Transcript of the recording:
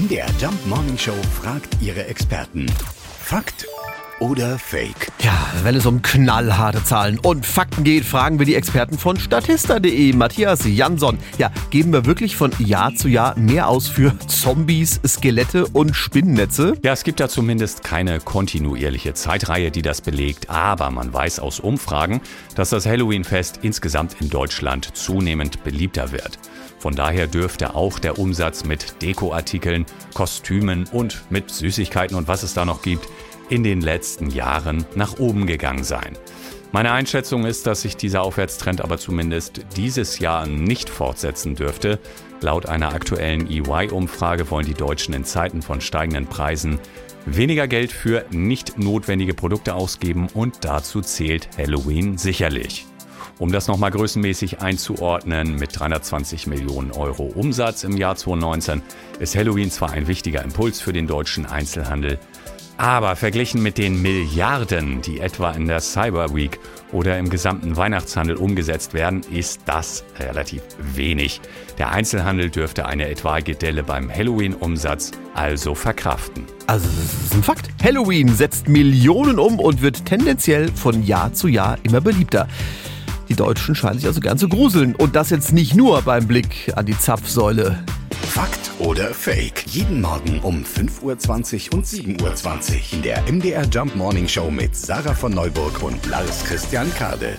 MDR Jump Morning Show fragt ihre Experten. Fakt oder Fake? Ja, wenn es um knallharte Zahlen und Fakten geht, fragen wir die Experten von Statista.de. Matthias Jansson. Ja, geben wir wirklich von Jahr zu Jahr mehr aus für Zombies, Skelette und Spinnennetze? Ja, es gibt da zumindest keine kontinuierliche Zeitreihe, die das belegt, aber man weiß aus Umfragen, dass das Halloween-Fest insgesamt in Deutschland zunehmend beliebter wird. Von daher dürfte auch der Umsatz mit Dekoartikeln, Kostümen und mit Süßigkeiten und was es da noch gibt, in den letzten Jahren nach oben gegangen sein. Meine Einschätzung ist, dass sich dieser Aufwärtstrend aber zumindest dieses Jahr nicht fortsetzen dürfte. Laut einer aktuellen EY-Umfrage wollen die Deutschen in Zeiten von steigenden Preisen weniger Geld für nicht notwendige Produkte ausgeben und dazu zählt Halloween sicherlich. Um das nochmal größenmäßig einzuordnen, mit 320 Millionen Euro Umsatz im Jahr 2019 ist Halloween zwar ein wichtiger Impuls für den deutschen Einzelhandel, aber verglichen mit den Milliarden, die etwa in der Cyber Week oder im gesamten Weihnachtshandel umgesetzt werden, ist das relativ wenig. Der Einzelhandel dürfte eine etwaige Delle beim Halloween-Umsatz also verkraften. Also, das ist ein Fakt. Halloween setzt Millionen um und wird tendenziell von Jahr zu Jahr immer beliebter. Die Deutschen scheinen sich also gern zu gruseln. Und das jetzt nicht nur beim Blick an die Zapfsäule. Fakt oder Fake? Jeden Morgen um 5.20 Uhr und 7.20 Uhr in der MDR Jump Morning Show mit Sarah von Neuburg und Lars Christian Kade.